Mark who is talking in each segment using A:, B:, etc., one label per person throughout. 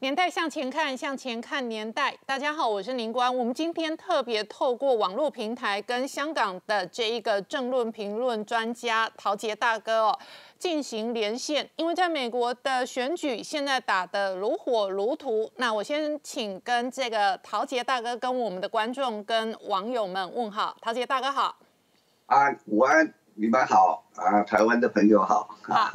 A: 年代向前看，向前看年代。大家好，我是宁官。我们今天特别透过网络平台跟香港的这一个政论评论专家陶杰大哥哦进行连线，因为在美国的选举现在打得如火如荼。那我先请跟这个陶杰大哥跟我们的观众跟网友们问好。陶杰大哥好。
B: 啊，午安，你们好啊，台湾的朋友好。
A: 好，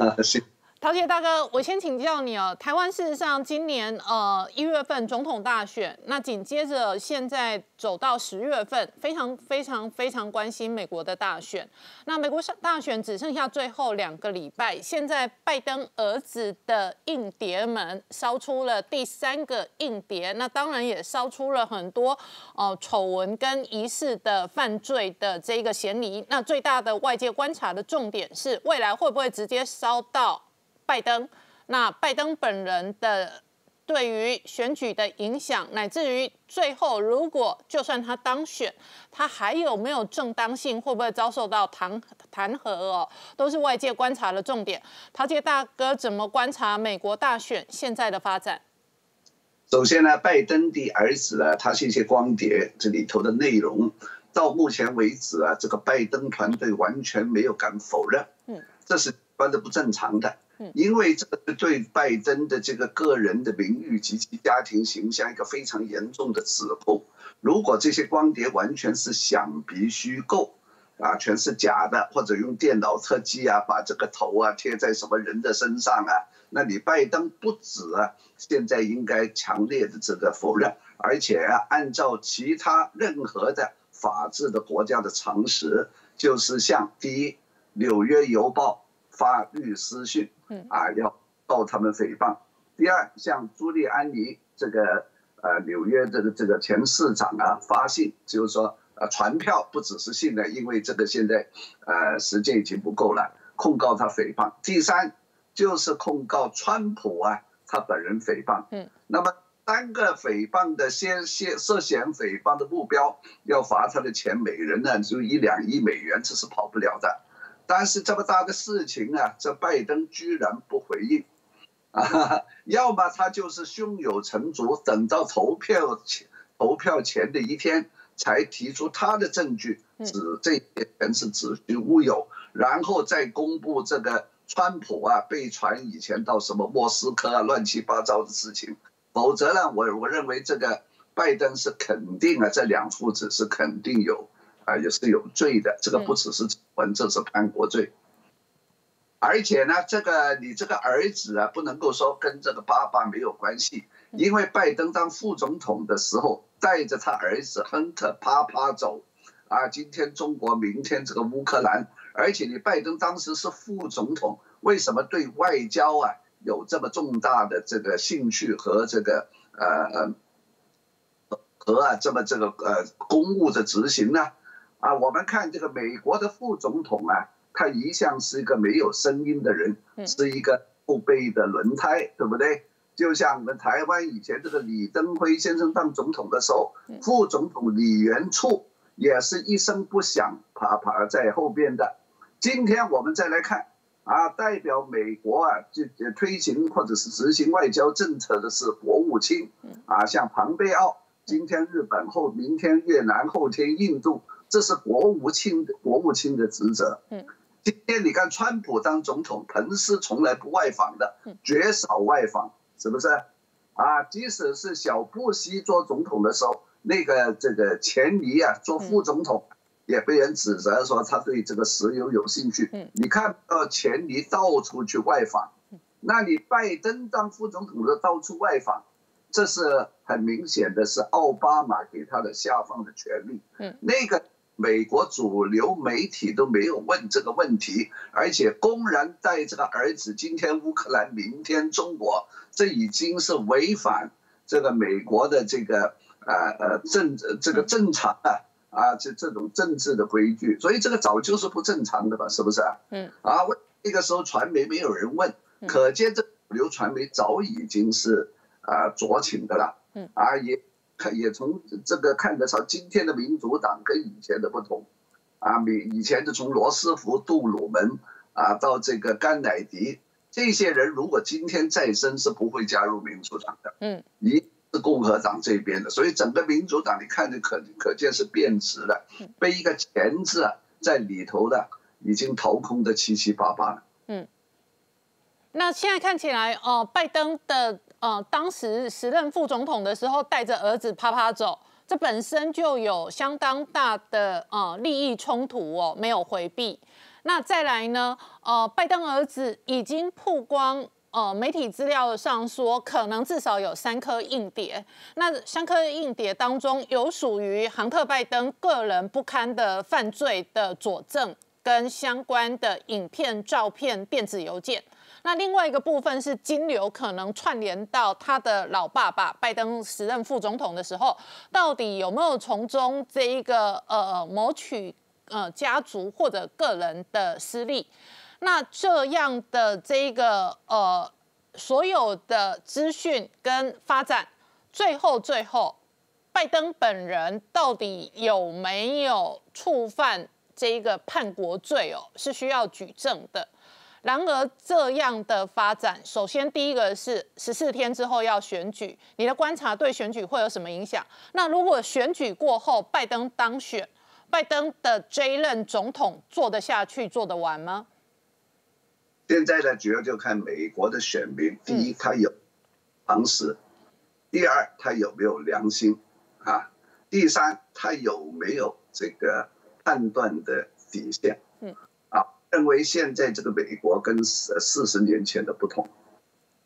A: 陶杰大哥，我先请教你哦。台湾事实上今年呃一月份总统大选，那紧接着现在走到十月份，非常非常非常关心美国的大选。那美国大选只剩下最后两个礼拜，现在拜登儿子的硬碟门烧出了第三个硬碟，那当然也烧出了很多呃丑闻跟疑似的犯罪的这个嫌疑。那最大的外界观察的重点是，未来会不会直接烧到？拜登，那拜登本人的对于选举的影响，乃至于最后如果就算他当选，他还有没有正当性，会不会遭受到弹弹劾哦，都是外界观察的重点。陶杰大哥怎么观察美国大选现在的发展？
B: 首先呢，拜登的儿子呢，他是一些光碟这里头的内容，到目前为止啊，这个拜登团队完全没有敢否认，嗯，这是关的不正常的。因为这是对拜登的这个个人的名誉及其家庭形象一个非常严重的指控。如果这些光碟完全是想必虚构，啊，全是假的，或者用电脑特技啊，把这个头啊贴在什么人的身上啊，那你拜登不止啊，现在应该强烈的这个否认，而且啊，按照其他任何的法治的国家的常识，就是像第一，《纽约邮报》。发律师信，啊，要告他们诽谤。第二，像朱利安尼这个呃纽约这个这个前市长啊，发信就是说呃传票不只是信的，因为这个现在呃时间已经不够了，控告他诽谤。第三就是控告川普啊，他本人诽谤。嗯，那么三个诽谤的先先涉嫌诽谤的目标，要罚他的钱，每人呢就一两亿美元，这是跑不了的。但是这么大的事情啊，这拜登居然不回应，啊，要么他就是胸有成竹，等到投票前投票前的一天才提出他的证据，指这些人是子虚乌有，然后再公布这个川普啊被传以前到什么莫斯科啊乱七八糟的事情，否则呢，我我认为这个拜登是肯定啊，这两父子是肯定有。啊，也是有罪的，这个不只是文，这是叛国罪。而且呢，这个你这个儿子啊，不能够说跟这个爸爸没有关系，因为拜登当副总统的时候，带着他儿子亨特啪啪走，啊，今天中国，明天这个乌克兰，而且你拜登当时是副总统，为什么对外交啊有这么重大的这个兴趣和这个呃呃和啊这么这个呃公务的执行呢？啊，我们看这个美国的副总统啊，他一向是一个没有声音的人，是一个后背的轮胎，对不对？就像我们台湾以前这个李登辉先生当总统的时候，副总统李元簇也是一声不响，爬爬在后边的。今天我们再来看，啊，代表美国啊，就推行或者是执行外交政策的是国务卿，啊，像庞贝奥，今天日本后，明天越南，后天印度。这是国务卿的国务卿的职责。嗯，今天你看，川普当总统，彭斯从来不外访的，绝少外访，是不是？啊，即使是小布希做总统的时候，那个这个钱尼啊做副总统，也被人指责说他对这个石油有兴趣。嗯，你看到钱尼到处去外访，那你拜登当副总统的到处外访，这是很明显的是奥巴马给他的下放的权利。嗯，那个。美国主流媒体都没有问这个问题，而且公然带这个儿子，今天乌克兰，明天中国，这已经是违反这个美国的这个呃呃政这个正常的啊这这种政治的规矩，所以这个早就是不正常的吧，是不是啊？嗯。啊，那个时候传媒没有人问，可见这主流传媒早已经是啊酌情的了。嗯。啊也。看，也从这个看得上今天的民主党跟以前的不同，啊，以以前的从罗斯福、杜鲁门啊到这个甘乃迪，这些人如果今天再生，是不会加入民主党的，嗯，一是共和党这边的，所以整个民主党你看着可可见是变质了，被一个钳子在里头的已经掏空的七七八八了。
A: 那现在看起来，哦，拜登的呃，当时时任副总统的时候带着儿子啪啪走，这本身就有相当大的呃利益冲突哦，没有回避。那再来呢？呃，拜登儿子已经曝光，呃，媒体资料上说，可能至少有三颗硬碟。那三颗硬碟当中有属于杭特拜登个人不堪的犯罪的佐证，跟相关的影片、照片、电子邮件。那另外一个部分是金流可能串联到他的老爸爸拜登时任副总统的时候，到底有没有从中这一个呃谋取？呃，家族或者个人的私利，那这样的这一个呃，所有的资讯跟发展，最后最后，拜登本人到底有没有触犯这一个叛国罪哦，是需要举证的。然而，这样的发展，首先第一个是十四天之后要选举，你的观察对选举会有什么影响？那如果选举过后，拜登当选？拜登的这一任总统做得下去、做得完吗？
B: 现在呢，主要就看美国的选民。第一，他有常识；第二，他有没有良心啊？第三，他有没有这个判断的底线？认为现在这个美国跟四四十年前的不同。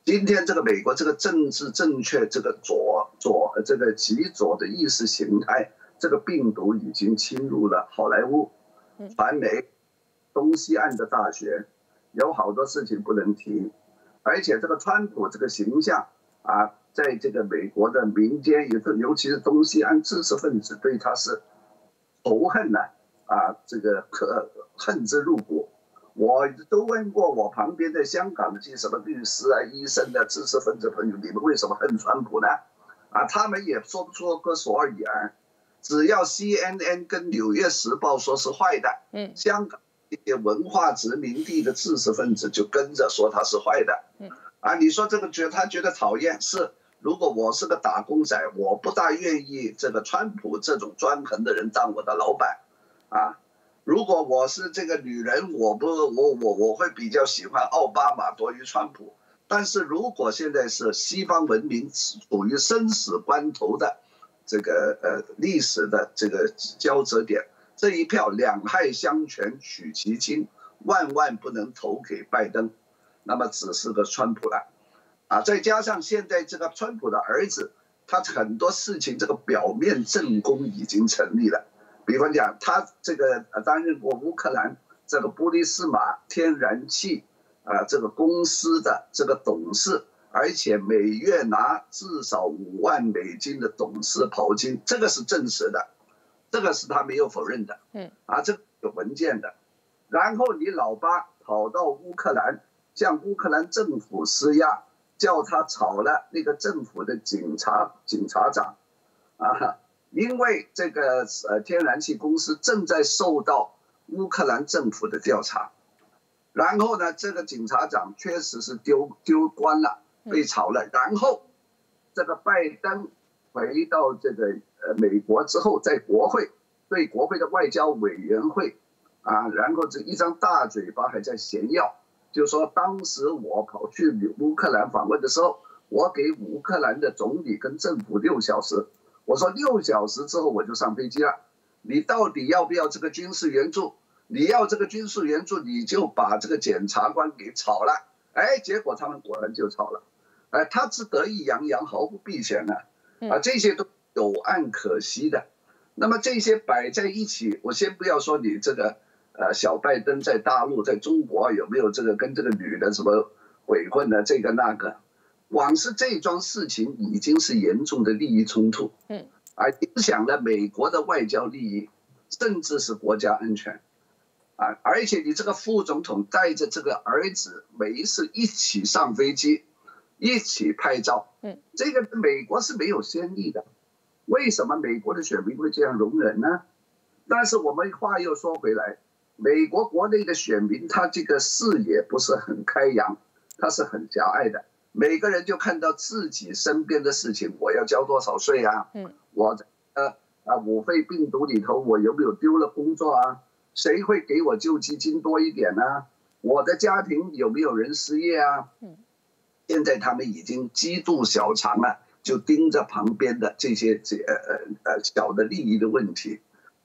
B: 今天这个美国这个政治正确，这个左左这个极左的意识形态。这个病毒已经侵入了好莱坞、传媒、东西岸的大学，有好多事情不能提，而且这个川普这个形象啊，在这个美国的民间，也是尤其是东西岸知识分子对他是仇恨的啊，这个可恨之入骨。我都问过我旁边的香港的这些什么律师啊、医生的知识分子朋友，你们为什么恨川普呢？啊，他们也说不出个所以然。只要 CNN 跟《纽约时报》说是坏的，嗯，香港一些文化殖民地的知识分子就跟着说他是坏的，嗯，啊，你说这个觉他觉得讨厌是，如果我是个打工仔，我不大愿意这个川普这种专横的人当我的老板，啊，如果我是这个女人，我不我我我会比较喜欢奥巴马多于川普，但是如果现在是西方文明处于生死关头的。这个呃历史的这个交折点，这一票两害相权取其轻，万万不能投给拜登，那么只是个川普了，啊，再加上现在这个川普的儿子，他很多事情这个表面正功已经成立了，比方讲他这个担任过乌克兰这个波利斯马天然气啊这个公司的这个董事。而且每月拿至少五万美金的董事袍金，这个是证实的，这个是他没有否认的。嗯，啊，这有文件的。然后你老八跑到乌克兰，向乌克兰政府施压，叫他炒了那个政府的警察警察长，啊，因为这个呃天然气公司正在受到乌克兰政府的调查，然后呢，这个警察长确实是丢丢官了。被炒了，然后这个拜登回到这个呃美国之后，在国会对国会的外交委员会啊，然后这一张大嘴巴还在炫耀，就说当时我跑去乌克兰访问的时候，我给乌克兰的总理跟政府六小时，我说六小时之后我就上飞机了，你到底要不要这个军事援助？你要这个军事援助，你就把这个检察官给炒了，哎，结果他们果然就炒了。哎，他是得意洋洋，毫不避嫌的，啊，这些都有案可惜的。那么这些摆在一起，我先不要说你这个，呃，小拜登在大陆，在中国有没有这个跟这个女的什么鬼混的这个那个，光是这桩事情已经是严重的利益冲突，嗯，而影响了美国的外交利益，甚至是国家安全，啊，而且你这个副总统带着这个儿子，每一次一起上飞机。一起拍照，嗯，这个美国是没有先例的，为什么美国的选民会这样容忍呢？但是我们话又说回来，美国国内的选民他这个视野不是很开扬，他是很狭隘的。每个人就看到自己身边的事情，我要交多少税啊？嗯，我呃啊，五肺病毒里头我有没有丢了工作啊？谁会给我救济金多一点呢？我的家庭有没有人失业啊？嗯，现在他们已经极度小肠了，就盯着旁边的这些这呃呃呃小的利益的问题，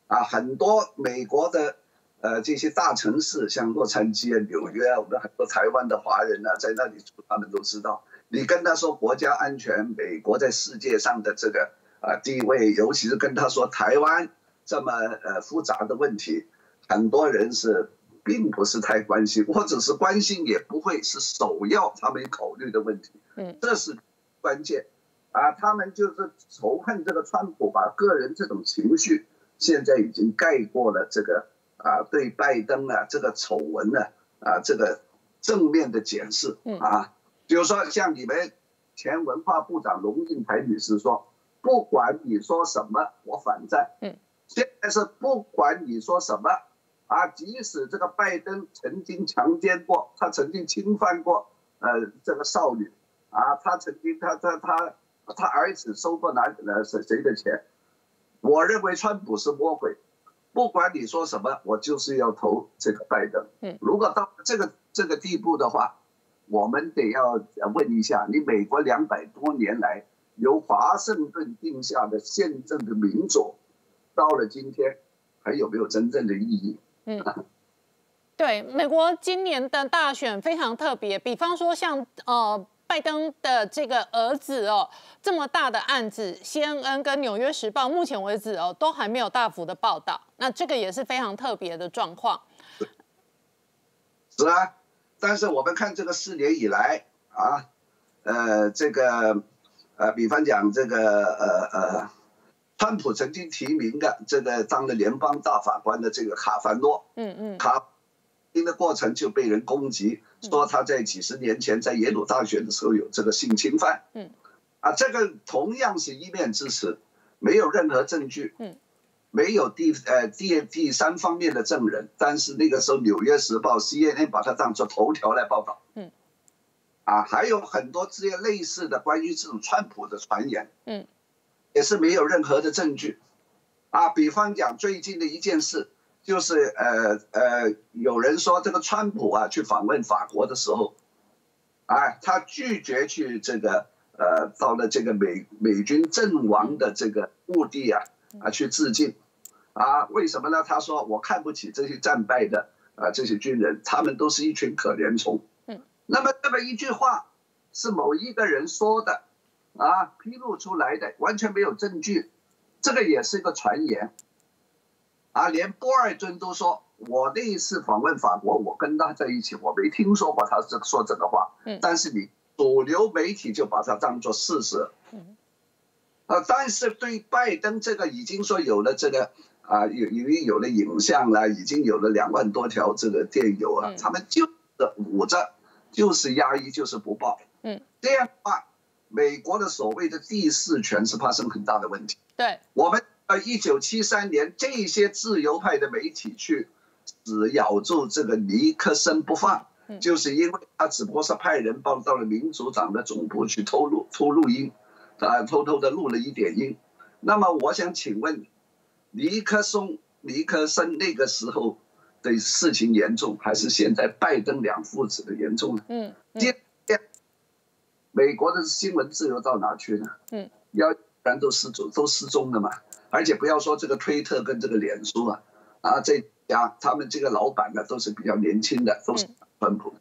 B: 啊，很多美国的。呃，这些大城市像洛杉矶啊、纽约啊，我们很多台湾的华人呢，在那里住，他们都知道。你跟他说国家安全，美国在世界上的这个啊地位，尤其是跟他说台湾这么呃复杂的问题，很多人是并不是太关心，或者是关心也不会是首要他们考虑的问题。嗯，这是关键啊，他们就是仇恨这个川普，把个人这种情绪现在已经盖过了这个。啊，对拜登啊这个丑闻呢，啊这个正面的检视啊，比如说像你们前文化部长龙应台女士说，不管你说什么，我反战。嗯，现在是不管你说什么，啊，即使这个拜登曾经强奸过，他曾经侵犯过呃这个少女，啊，他曾经他他他他儿子收过哪呃谁谁的钱，我认为川普是魔鬼。不管你说什么，我就是要投这个拜登。嗯，如果到这个这个地步的话，我们得要问一下：你美国两百多年来由华盛顿定下的宪政的民主，到了今天还有没有真正的意义？嗯，
A: 对，美国今年的大选非常特别，比方说像呃。拜登的这个儿子哦，这么大的案子，CNN 跟《纽约时报》目前为止哦，都还没有大幅的报道。那这个也是非常特别的状况。
B: 是啊，但是我们看这个四年以来啊，呃，这个呃，比方讲这个呃呃，川普曾经提名的这个当了联邦大法官的这个卡凡诺，嗯嗯，卡。听的过程就被人攻击，说他在几十年前在耶鲁大学的时候有这个性侵犯。嗯，啊，这个同样是一面之词，没有任何证据。嗯，没有第呃第第三方面的证人，但是那个时候《纽约时报》CNN 把它当做头条来报道。嗯，啊，还有很多这些类似的关于这种川普的传言。嗯，也是没有任何的证据。啊，比方讲最近的一件事。就是呃呃，有人说这个川普啊去访问法国的时候，啊，他拒绝去这个呃到了这个美美军阵亡的这个墓地啊啊去致敬，啊，为什么呢？他说我看不起这些战败的啊这些军人，他们都是一群可怜虫。嗯，那么这么一句话是某一个人说的，啊，披露出来的完全没有证据，这个也是一个传言。啊，连波尔顿都说，我那一次访问法国，我跟他在一起，我没听说过他这说这个话。嗯，但是你主流媒体就把它当做事实。嗯，啊，但是对拜登这个已经说有了这个啊，有因为有了影像了，已经有了两万多条这个电邮啊，他们就是捂着，就是压抑，就是不报。嗯，这样的话，美国的所谓的第四权是发生很大的问题。
A: 对，
B: 我们。呃，一九七三年，这些自由派的媒体去死咬住这个尼克森不放，就是因为他只不过是派人报到了民主党的总部去偷录、偷录音，啊，偷偷的录了一点音。那么，我想请问，尼克松、尼克森那个时候的事情严重，还是现在拜登两父子的严重呢？嗯，今天美国的新闻自由到哪去了？嗯，要不然都失踪，都失踪了嘛。而且不要说这个推特跟这个脸书啊，啊，这家他们这个老板呢都是比较年轻的，都是川普，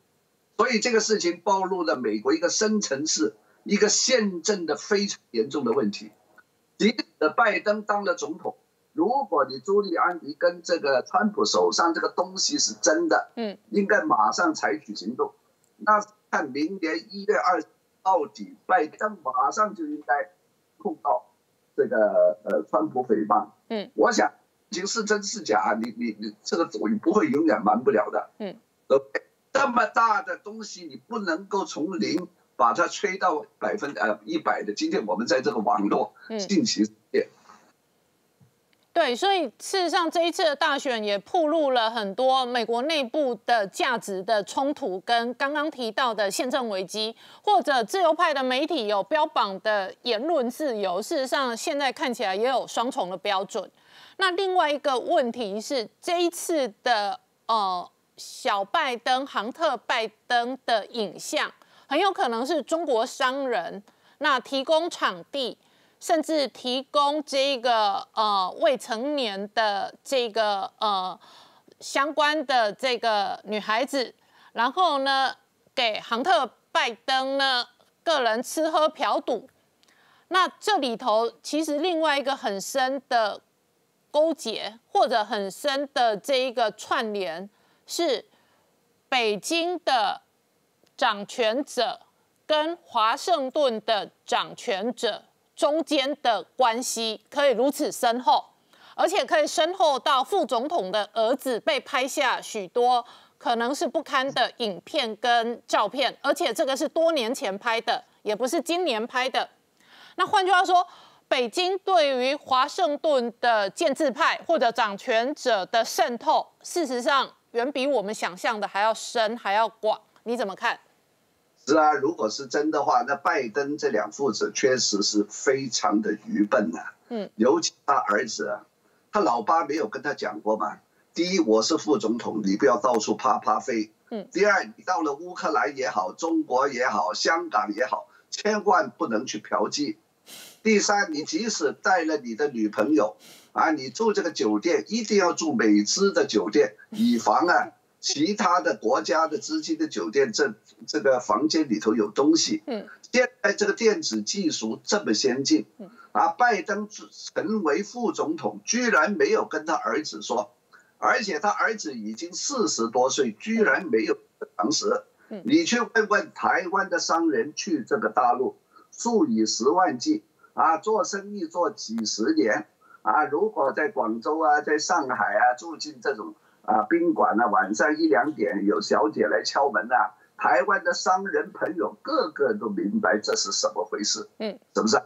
B: 所以这个事情暴露了美国一个深层次、一个宪政的非常严重的问题。即使拜登当了总统，如果你朱利安尼跟这个川普手上这个东西是真的，嗯，应该马上采取行动。那看明年一月二到底，拜登马上就应该控告。这个呃，川普诽谤，嗯，我想，究竟是真是假，你你你这个总不会永远瞒不了的，嗯，这么大的东西，你不能够从零把它吹到百分呃一百的。今天我们在这个网络信息界，
A: 对，所以事实上这一次的大选也暴露了很多美国内部的价值的冲突，跟刚刚提到的宪政危机，或者自由派的媒体有标榜的言论自由，事实上现在看起来也有双重的标准。那另外一个问题是，这一次的呃小拜登、杭特拜登的影像，很有可能是中国商人那提供场地。甚至提供这个呃未成年的这个呃相关的这个女孩子，然后呢给杭特拜登呢个人吃喝嫖赌，那这里头其实另外一个很深的勾结或者很深的这一个串联是北京的掌权者跟华盛顿的掌权者。中间的关系可以如此深厚，而且可以深厚到副总统的儿子被拍下许多可能是不堪的影片跟照片，而且这个是多年前拍的，也不是今年拍的。那换句话说，北京对于华盛顿的建制派或者掌权者的渗透，事实上远比我们想象的还要深还要广。你怎么看？
B: 是啊，如果是真的话，那拜登这两父子确实是非常的愚笨呐。嗯，尤其他儿子啊，他老爸没有跟他讲过嘛。第一，我是副总统，你不要到处啪啪飞。嗯。第二，你到了乌克兰也好，中国也好，香港也好，千万不能去嫖妓。第三，你即使带了你的女朋友啊，你住这个酒店一定要住美资的酒店，以防啊。其他的国家的资金的酒店，这这个房间里头有东西。嗯，现在这个电子技术这么先进，啊，拜登成为副总统，居然没有跟他儿子说，而且他儿子已经四十多岁，居然没有常识。你去问问台湾的商人去这个大陆，数以十万计，啊，做生意做几十年，啊，如果在广州啊，在上海啊，住进这种。啊，宾馆呢，晚上一两点有小姐来敲门呐。台湾的商人朋友个个都明白这是什么回事，嗯，是不是？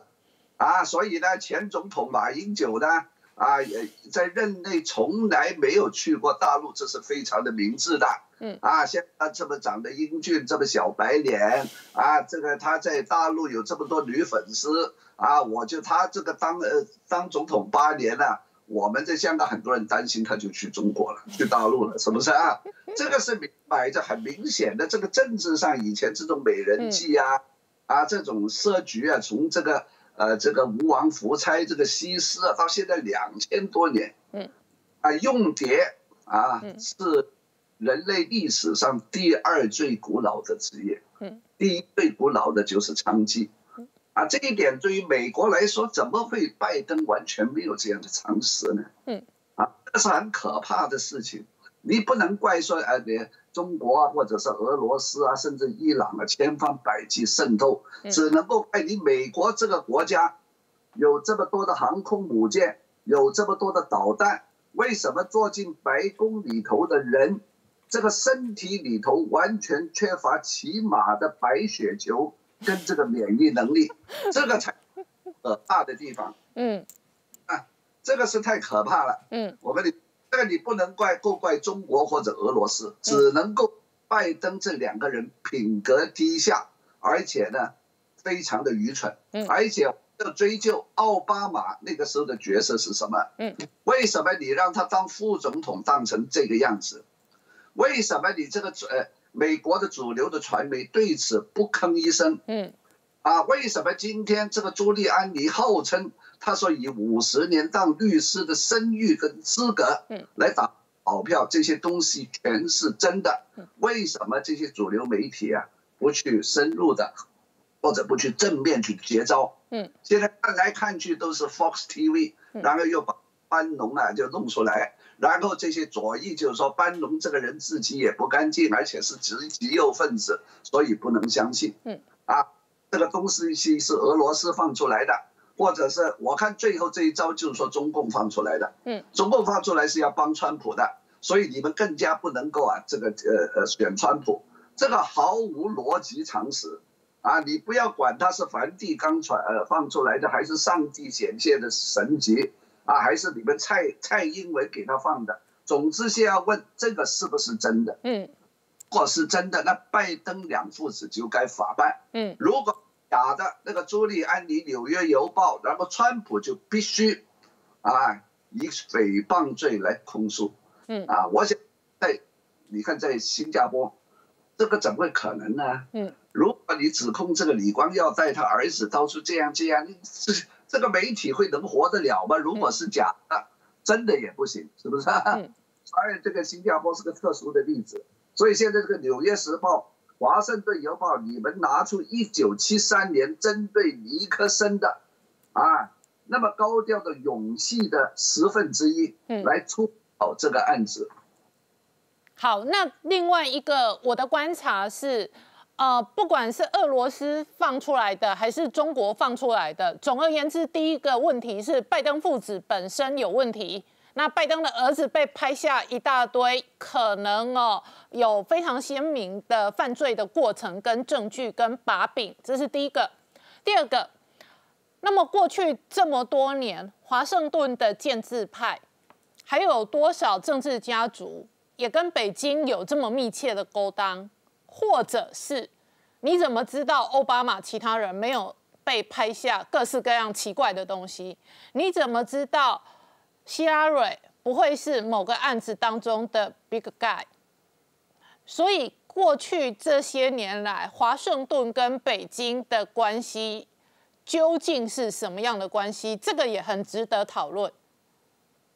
B: 啊，所以呢，前总统马英九呢，啊，也在任内从来没有去过大陆，这是非常的明智的，嗯，啊，现在这么长得英俊，这么小白脸，啊，这个他在大陆有这么多女粉丝，啊，我就他这个当呃当总统八年了。我们在香港很多人担心，他就去中国了，去大陆了，是不是啊？这个是明摆着很明显的，这个政治上以前这种美人计啊，啊这种设局啊，从这个呃这个吴王夫差这个西施啊，到现在两千多年，嗯，啊用蝶啊是人类历史上第二最古老的职业，嗯，第一最古老的就是娼妓。啊，这一点对于美国来说，怎么会拜登完全没有这样的常识呢？嗯，啊，这是很可怕的事情。你不能怪说，呃，你中国啊，或者是俄罗斯啊，甚至伊朗啊，千方百计渗透，只能够怪你美国这个国家有这么多的航空母舰，有这么多的导弹，为什么坐进白宫里头的人，这个身体里头完全缺乏起码的白血球？跟这个免疫能力，这个才可怕的地方。嗯，啊，这个是太可怕了。嗯，我们你这个你不能怪，够怪中国或者俄罗斯，只能够拜登这两个人品格低下，而且呢，非常的愚蠢。嗯，而且要追究奥巴马那个时候的角色是什么？嗯，为什么你让他当副总统当成这个样子？为什么你这个呃？美国的主流的传媒对此不吭一声。嗯，啊，为什么今天这个朱利安尼号称他说以五十年当律师的声誉跟资格，嗯，来打保票，这些东西全是真的。为什么这些主流媒体啊不去深入的，或者不去正面去接招？嗯，现在看来看去都是 Fox TV，然后又把班农啊就弄出来。然后这些左翼就是说，班农这个人自己也不干净，而且是极极右分子，所以不能相信。嗯，啊，这个东西是俄罗斯放出来的，或者是我看最后这一招就是说中共放出来的。嗯，中共放出来是要帮川普的，所以你们更加不能够啊，这个呃呃选川普，这个毫无逻辑常识。啊，你不要管他是梵蒂冈传呃放出来的，还是上帝显现的神迹。啊，还是你们蔡蔡英文给他放的？总之先要问这个是不是真的？嗯，如果是真的，那拜登两父子就该法办。嗯，如果假的，那个朱利安尼《纽约邮报》，然后川普就必须啊以诽谤罪来控诉。嗯，啊，我想在你看在新加坡，这个怎么会可能呢？嗯，如果你指控这个李光耀带他儿子到处这样这样，这这个媒体会能活得了吗？如果是假的。真的也不行，是不是？嗯。所以这个新加坡是个特殊的例子。所以现在这个《纽约时报》《华盛顿邮报》，你们拿出一九七三年针对尼克森的，啊，那么高调的勇气的十分之一，来出跑这个案子。
A: 好，那另外一个我的观察是。呃，不管是俄罗斯放出来的，还是中国放出来的，总而言之，第一个问题是拜登父子本身有问题。那拜登的儿子被拍下一大堆可能哦有非常鲜明的犯罪的过程跟证据跟把柄，这是第一个。第二个，那么过去这么多年，华盛顿的建制派还有多少政治家族也跟北京有这么密切的勾当？或者是你怎么知道奥巴马其他人没有被拍下各式各样奇怪的东西？你怎么知道希拉蕊不会是某个案子当中的 big guy？所以过去这些年来，华盛顿跟北京的关系究竟是什么样的关系？这个也很值得讨论。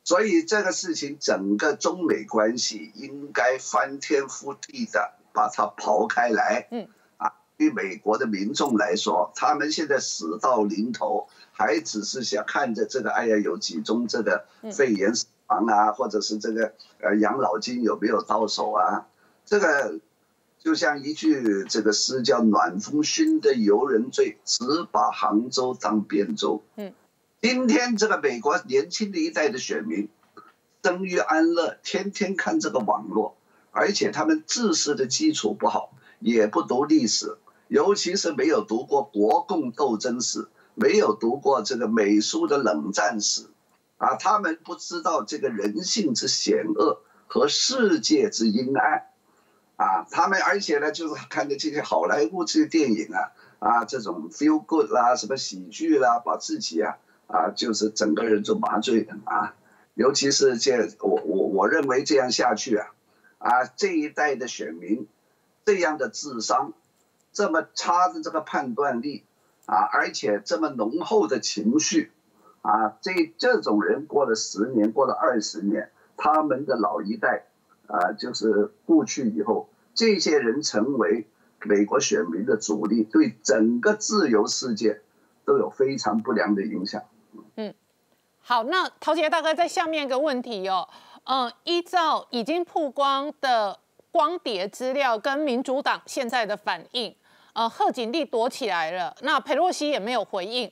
B: 所以这个事情，整个中美关系应该翻天覆地的。把它刨开来，嗯，啊，对美国的民众来说，他们现在死到临头，还只是想看着这个，哎呀，有几宗这个肺炎死亡啊，或者是这个呃养老金有没有到手啊？这个就像一句这个诗叫“暖风熏得游人醉，只把杭州当汴州”。嗯，今天这个美国年轻的一代的选民，生于安乐，天天看这个网络。而且他们知识的基础不好，也不读历史，尤其是没有读过国共斗争史，没有读过这个美苏的冷战史，啊，他们不知道这个人性之险恶和世界之阴暗，啊，他们而且呢，就是看的这些好莱坞这些电影啊，啊，这种 feel good 啦，什么喜剧啦，把自己啊，啊，就是整个人就麻醉了啊，尤其是这我我我认为这样下去啊。啊，这一代的选民，这样的智商，这么差的这个判断力，啊，而且这么浓厚的情绪，啊，这这种人过了十年，过了二十年，他们的老一代，啊，就是过去以后，这些人成为美国选民的主力，对整个自由世界都有非常不良的影响。
A: 嗯，好，那陶杰大哥在下面一个问题哦。嗯，依照已经曝光的光碟资料跟民主党现在的反应，呃，贺锦丽躲起来了，那佩洛西也没有回应，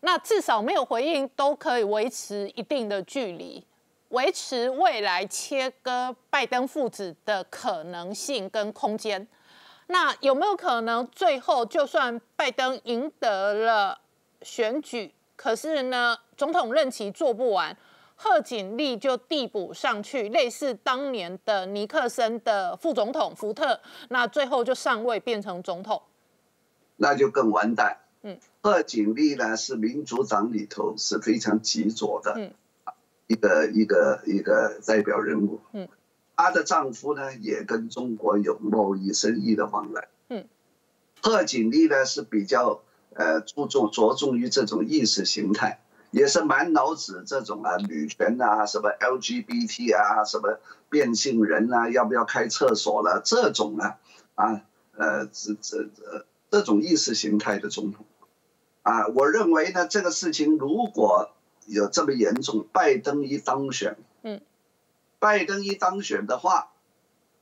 A: 那至少没有回应都可以维持一定的距离，维持未来切割拜登父子的可能性跟空间。那有没有可能最后就算拜登赢得了选举，可是呢，总统任期做不完？贺锦丽就递补上去，类似当年的尼克森的副总统福特，那最后就上位变成总统，
B: 那就更完蛋。嗯，贺锦丽呢是民主党里头是非常极左的，嗯，一个一个一个代表人物。嗯，她的丈夫呢也跟中国有贸易生意的往来。嗯，贺锦丽呢是比较呃注重着重于这种意识形态。也是满脑子这种啊，女权啊，什么 LGBT 啊，什么变性人啊，要不要开厕所了？这种啊，啊，呃，这这这这种意识形态的总统，啊，我认为呢，这个事情如果有这么严重，拜登一当选，嗯，拜登一当选的话，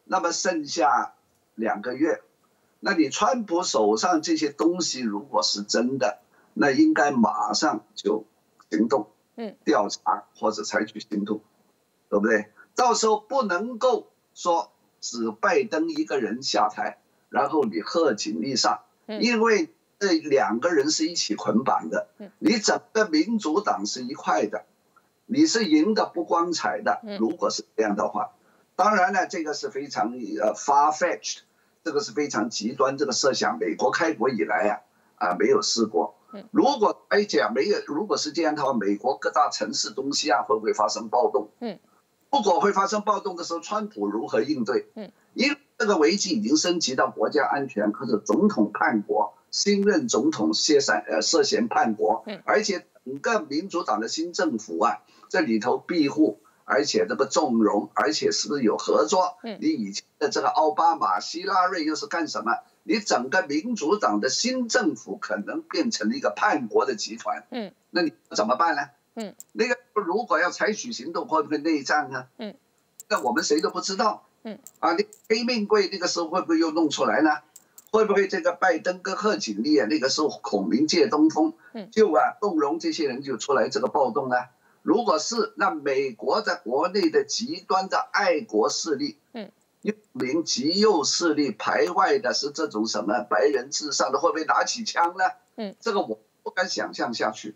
B: 那么剩下两个月，那你川普手上这些东西如果是真的，那应该马上就。行动，嗯，调查或者采取行动，对不对？到时候不能够说只拜登一个人下台，然后你贺锦丽上，因为这两个人是一起捆绑的，你整个民主党是一块的，你是赢得不光彩的。如果是这样的话，当然呢，这个是非常呃 far fetched，这个是非常极端这个设想。美国开国以来啊啊没有试过。如果而且没有，如果是这样的话，美国各大城市东西啊会不会发生暴动？嗯，如果会发生暴动的时候，川普如何应对？嗯，因为这个危机已经升级到国家安全可是总统叛国，新任总统涉嫌呃涉嫌叛国，而且整个民主党的新政府啊，这里头庇护，而且这个纵容，而且是不是有合作？嗯，你以前的这个奥巴马、希拉瑞又是干什么？你整个民主党的新政府可能变成了一个叛国的集团，嗯，那你怎么办呢？嗯，那个如果要采取行动，会不会内战呢？嗯，那我们谁都不知道，嗯，啊，你黑命贵那个时候会不会又弄出来呢？会不会这个拜登跟贺锦丽啊，那个时候孔明借东风，嗯，就啊动容这些人就出来这个暴动呢？如果是，那美国在国内的极端的爱国势力，嗯。一名极右势力排外的是这种什么白人至上的，会不会拿起枪呢？嗯，这个我不敢想象下去。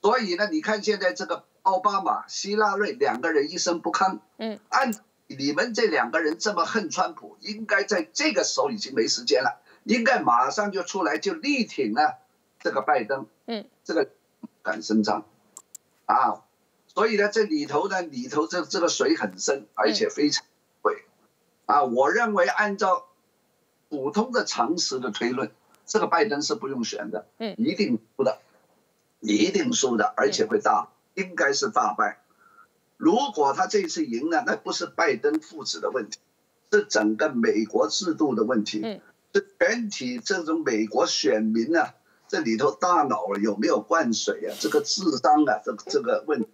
B: 所以呢，你看现在这个奥巴马、希拉瑞两个人一声不吭，嗯，按你们这两个人这么恨川普，应该在这个时候已经没时间了，应该马上就出来就力挺呢这个拜登，嗯，这个敢声张，啊，所以呢，这里头呢，里头这这个水很深，而且非常。啊，我认为按照普通的常识的推论，这个拜登是不用选的，嗯，一定输的，一定输的，而且会大，应该是大败。如果他这次赢了，那不是拜登父子的问题，是整个美国制度的问题，嗯，是全体这种美国选民啊，这里头大脑有没有灌水啊？这个智商啊，这这个问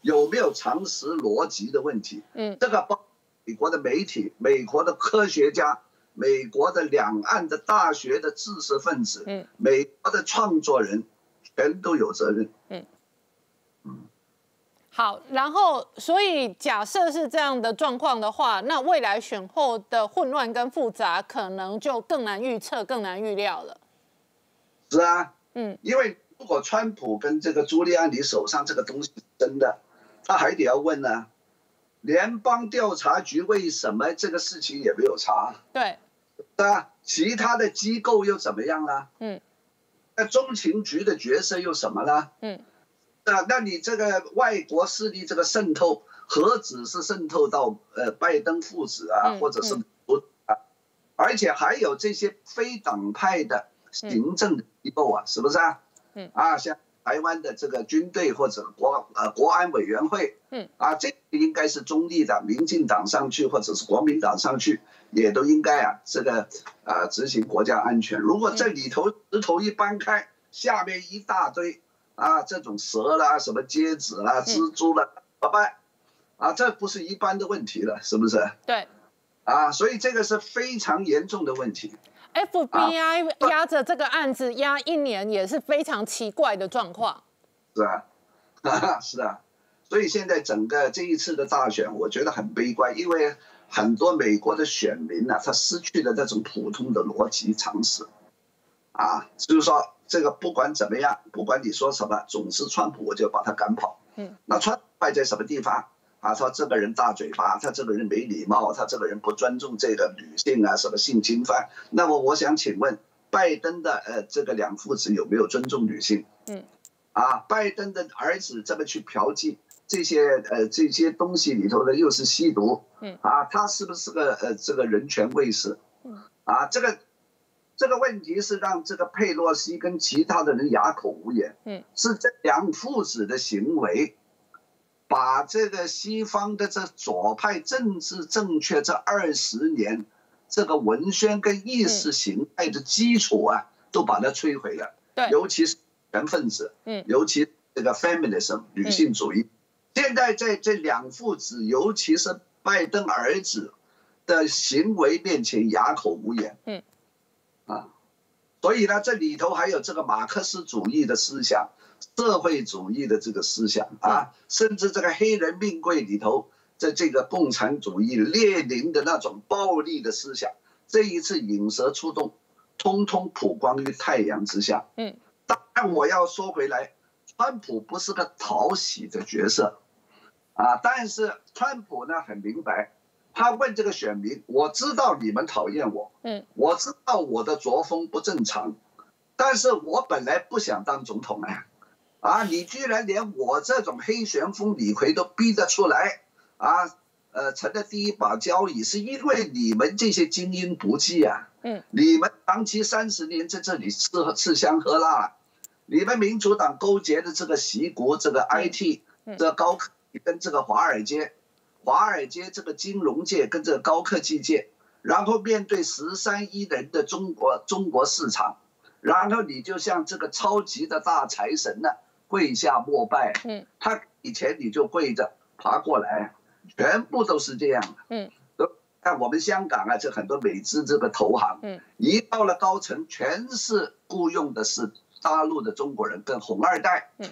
B: 有没有常识逻辑的问题？嗯，这个包。美国的媒体、美国的科学家、美国的两岸的大学的知识分子、嗯，美国的创作人，全都有责任。嗯
A: 嗯，好，然后所以假设是这样的状况的话，那未来选后的混乱跟复杂，可能就更难预测、更难预料了。
B: 是啊，嗯，因为如果川普跟这个朱利安尼手上这个东西真的，他还得要问呢。联邦调查局为什么这个事情也没有查？
A: 对，
B: 对吧？其他的机构又怎么样了？嗯，那中情局的角色又什么了？嗯，那那你这个外国势力这个渗透，何止是渗透到呃拜登父子啊，或者是不啊？而且还有这些非党派的行政机构啊，是不是啊？嗯，啊像。台湾的这个军队或者国呃国安委员会，嗯啊，这应该是中立的，民进党上去或者是国民党上去，也都应该啊，这个啊执行国家安全。如果这里头石头一搬开，下面一大堆啊这种蛇啦、什么蝎子啦、蜘蛛啦，怎么办？啊，这不是一般的问题了，是不是？
A: 对，
B: 啊，所以这个是非常严重的问题。
A: FBI 压着这个案子压一年也是非常奇怪的状况。
B: 是啊，是啊，所以现在整个这一次的大选，我觉得很悲观，因为很多美国的选民呢，他失去了这种普通的逻辑常识。啊，就是说这个不管怎么样，不管你说什么，总是川普我就把他赶跑。嗯，那川败在什么地方？啊，他这个人大嘴巴，他这个人没礼貌，他这个人不尊重这个女性啊，什么性侵犯？那么我想请问，拜登的呃这个两父子有没有尊重女性？嗯，啊，拜登的儿子这么去嫖妓，这些呃这些东西里头的又是吸毒，嗯，啊，他是不是个呃这个人权卫士？嗯，啊，这个这个问题是让这个佩洛西跟其他的人哑口无言。嗯，是这两父子的行为。把这个西方的这左派政治正确这二十年，这个文宣跟意识形态的基础啊，都把它摧毁了。
A: 对，
B: 尤其是权分子，嗯，尤其这个 feminism 女性主义，现在在这两父子，尤其是拜登儿子的行为面前哑口无言。嗯，啊，所以呢，这里头还有这个马克思主义的思想。社会主义的这个思想啊，甚至这个黑人命贵里头，在这个共产主义列宁的那种暴力的思想，这一次引蛇出洞，通通曝光于太阳之下。嗯，但我要说回来，川普不是个讨喜的角色，啊，但是川普呢很明白，他问这个选民，我知道你们讨厌我，嗯，我知道我的作风不正常，但是我本来不想当总统啊，啊，你居然连我这种黑旋风李逵都逼得出来，啊。呃，成了第一把交椅，是因为你们这些精英不济啊。嗯，你们长期三十年在这里吃吃香喝辣，你们民主党勾结的这个习国这个 IT，这高科跟这个华尔街，华尔街这个金融界跟这个高科技界，然后面对十三亿人的中国中国市场，然后你就像这个超级的大财神呢，跪下膜拜。嗯，他以前你就跪着爬过来。全部都是这样的，嗯，都看我们香港啊，这很多美资这个投行，嗯，一到了高层，全是雇佣的是大陆的中国人跟红二代，嗯，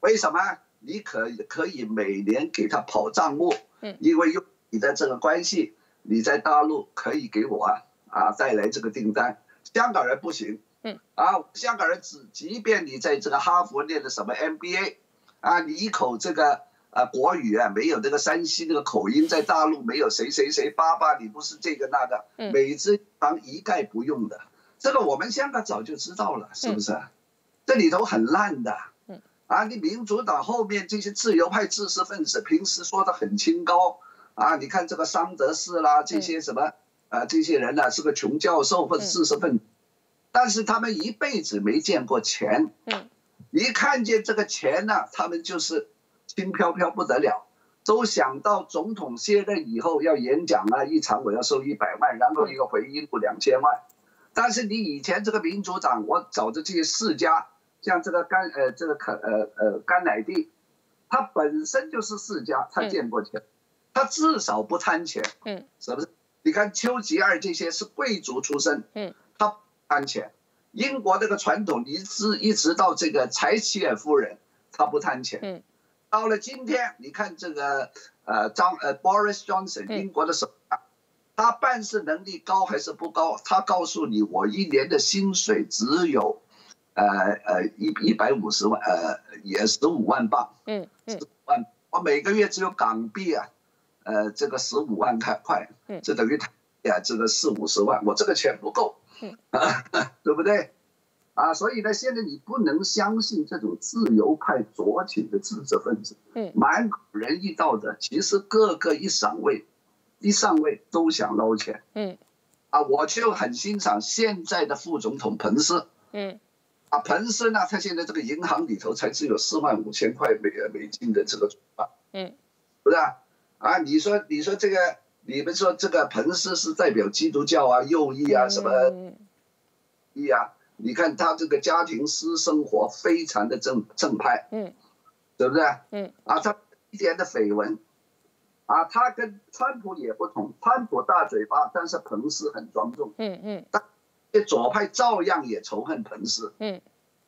B: 为什么？你可可以每年给他跑账目，嗯，因为用你的这个关系，你在大陆可以给我啊啊带来这个订单，香港人不行，嗯，啊，香港人只即便你在这个哈佛念的什么 MBA，啊，你一口这个。啊，国语啊，没有那个山西那个口音，在大陆没有谁谁谁爸爸，你不是这个那个，美资行一概不用的。这个我们香港早就知道了，是不是？这里头很烂的。啊，你民主党后面这些自由派知识分子平时说的很清高，啊，你看这个桑德斯啦，这些什么啊，这些人呢是个穷教授或者知识分子，但是他们一辈子没见过钱。嗯，一看见这个钱呢，他们就是。轻飘飘不得了，都想到总统卸任以后要演讲啊，一场我要收一百万，然后一个回应不两千万。但是你以前这个民主党，我找的这些世家，像这个甘呃这个可呃呃甘乃迪，他本身就是世家，他见过钱，他至少不贪钱，嗯，是不是？你看丘吉尔这些是贵族出身，嗯，他贪钱。英国这个传统，一直一直到这个柴契尔夫人，他不贪钱，嗯。到了今天，你看这个呃张呃 Boris Johnson 英国的首相，他办事能力高还是不高？他告诉你，我一年的薪水只有，呃呃一一百五十万呃也十五万镑，嗯嗯，万我每个月只有港币啊，呃这个十五万块块，嗯，这等于他呀这个四五十万，我这个钱不够，嗯，对不对？啊，所以呢，现在你不能相信这种自由派左倾的知识分子，嗯，满口仁义道德，其实个个一上位，一上位都想捞钱，嗯，啊，我就很欣赏现在的副总统彭斯，嗯，啊，彭斯呢，他现在这个银行里头才只有四万五千块美美金的这个存款，嗯，不是啊，啊，你说你说这个，你们说这个彭斯是代表基督教啊、右翼啊什么，义啊？你看他这个家庭私生活非常的正正派，嗯，对不对？嗯，啊，他一点的绯闻，啊，他跟川普也不同，川普大嘴巴，但是彭斯很庄重，嗯嗯，但左派照样也仇恨彭斯，嗯，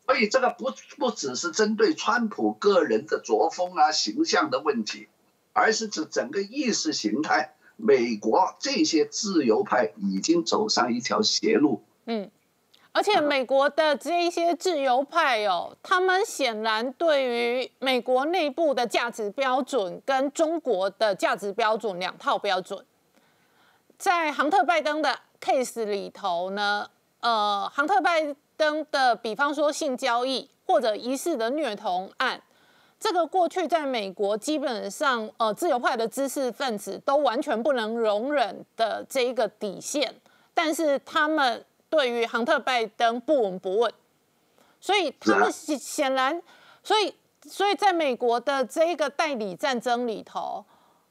B: 所以这个不不只是针对川普个人的作风啊形象的问题，而是指整个意识形态，美国这些自由派已经走上一条邪路，嗯。
A: 而且美国的这一些自由派哦，他们显然对于美国内部的价值标准跟中国的价值标准两套标准，在杭特拜登的 case 里头呢，呃，杭特拜登的比方说性交易或者疑似的虐童案，这个过去在美国基本上呃自由派的知识分子都完全不能容忍的这一个底线，但是他们。对于杭特拜登不闻不问，所以他们显显然，所以所以在美国的这一个代理战争里头，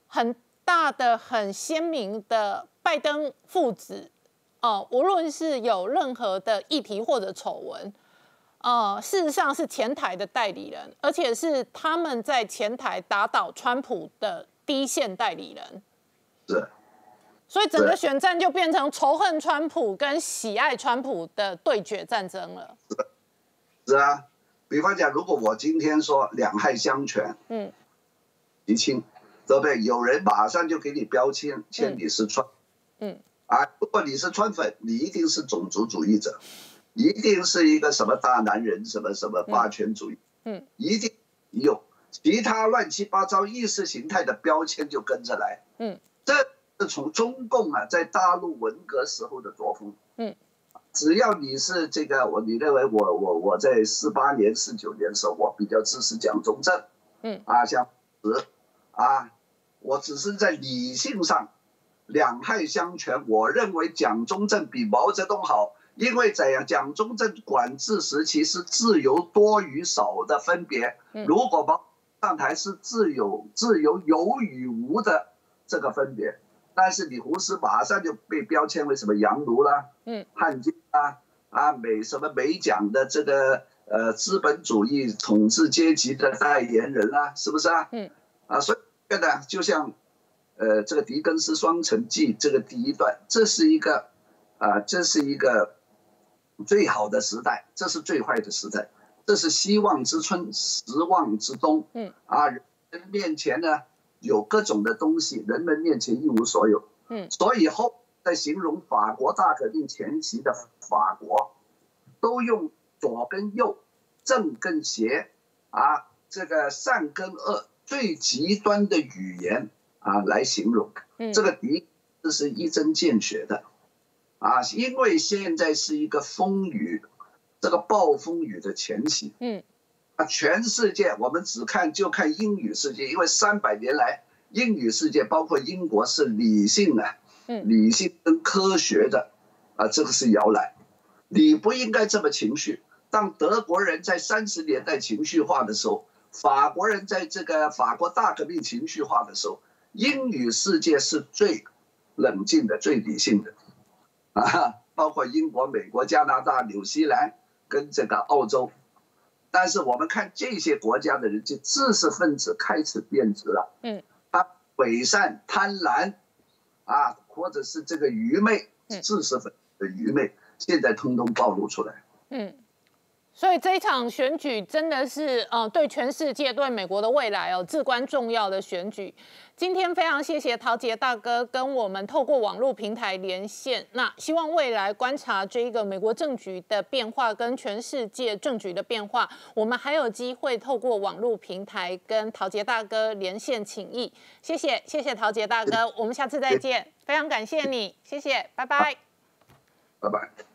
A: 很大的、很鲜明的拜登父子，哦，无论是有任何的议题或者丑闻，呃，事实上是前台的代理人，而且是他们在前台打倒川普的第一线代理人。
B: 是。
A: 所以整个选战就变成仇恨川普跟喜爱川普的对决战争了。
B: 是啊，比方讲，如果我今天说两害相权，嗯，厘清，对不对？有人马上就给你标签，签你是川，嗯，啊，如果你是川粉，你一定是种族主义者，一定是一个什么大男人，什么什么霸权主义，嗯，一定有。其他乱七八糟意识形态的标签就跟着来。
A: 嗯，
B: 这是从中共啊在大陆文革时候的作风。
A: 嗯，
B: 只要你是这个，我你认为我我我在四八年四九年的时候，我比较支持蒋中正。
A: 嗯，
B: 啊，像啊，我只是在理性上两害相权。我认为蒋中正比毛泽东好。因为怎样蒋中正管制时期是自由多与少的分别，如果毛上台是自由自由有与无的这个分别，但是你胡适马上就被标签为什么洋奴啦，
A: 嗯，
B: 汉奸啊，啊美什么美蒋的这个呃资本主义统治阶级的代言人啊，是不是啊？
A: 嗯，
B: 啊，所以这个呢，就像呃这个狄更斯《双城记》这个第一段，这是一个啊，这是一个。最好的时代，这是最坏的时代，这是希望之春，失望之冬。
A: 嗯
B: 啊，人面前呢有各种的东西，人们面前一无所有。
A: 嗯，
B: 所以后在形容法国大革命前期的法国，都用左跟右，正跟邪，啊，这个善跟恶最极端的语言啊来形容。
A: 嗯，
B: 这个敌这是一针见血的。啊，因为现在是一个风雨，这个暴风雨的前夕。
A: 嗯，
B: 啊，全世界我们只看就看英语世界，因为三百年来英语世界包括英国是理性的，
A: 嗯，
B: 理性跟科学的，啊，这个是摇篮，你不应该这么情绪。当德国人在三十年代情绪化的时候，法国人在这个法国大革命情绪化的时候，英语世界是最冷静的、最理性的。啊，包括英国、美国、加拿大、纽西兰跟这个澳洲，但是我们看这些国家的人，就知识分子开始变质了。
A: 嗯，
B: 他伪善、贪婪，啊，或者是这个愚昧，知识分子的愚昧，现在通通暴露出来。
A: 嗯。所以这一场选举真的是呃，对全世界、对美国的未来哦，至关重要的选举。今天非常谢谢陶杰大哥跟我们透过网络平台连线。那希望未来观察这一个美国政局的变化跟全世界政局的变化，我们还有机会透过网络平台跟陶杰大哥连线请益。谢谢，谢谢陶杰大哥，我们下次再见。非常感谢你，谢谢，拜拜，
B: 拜拜。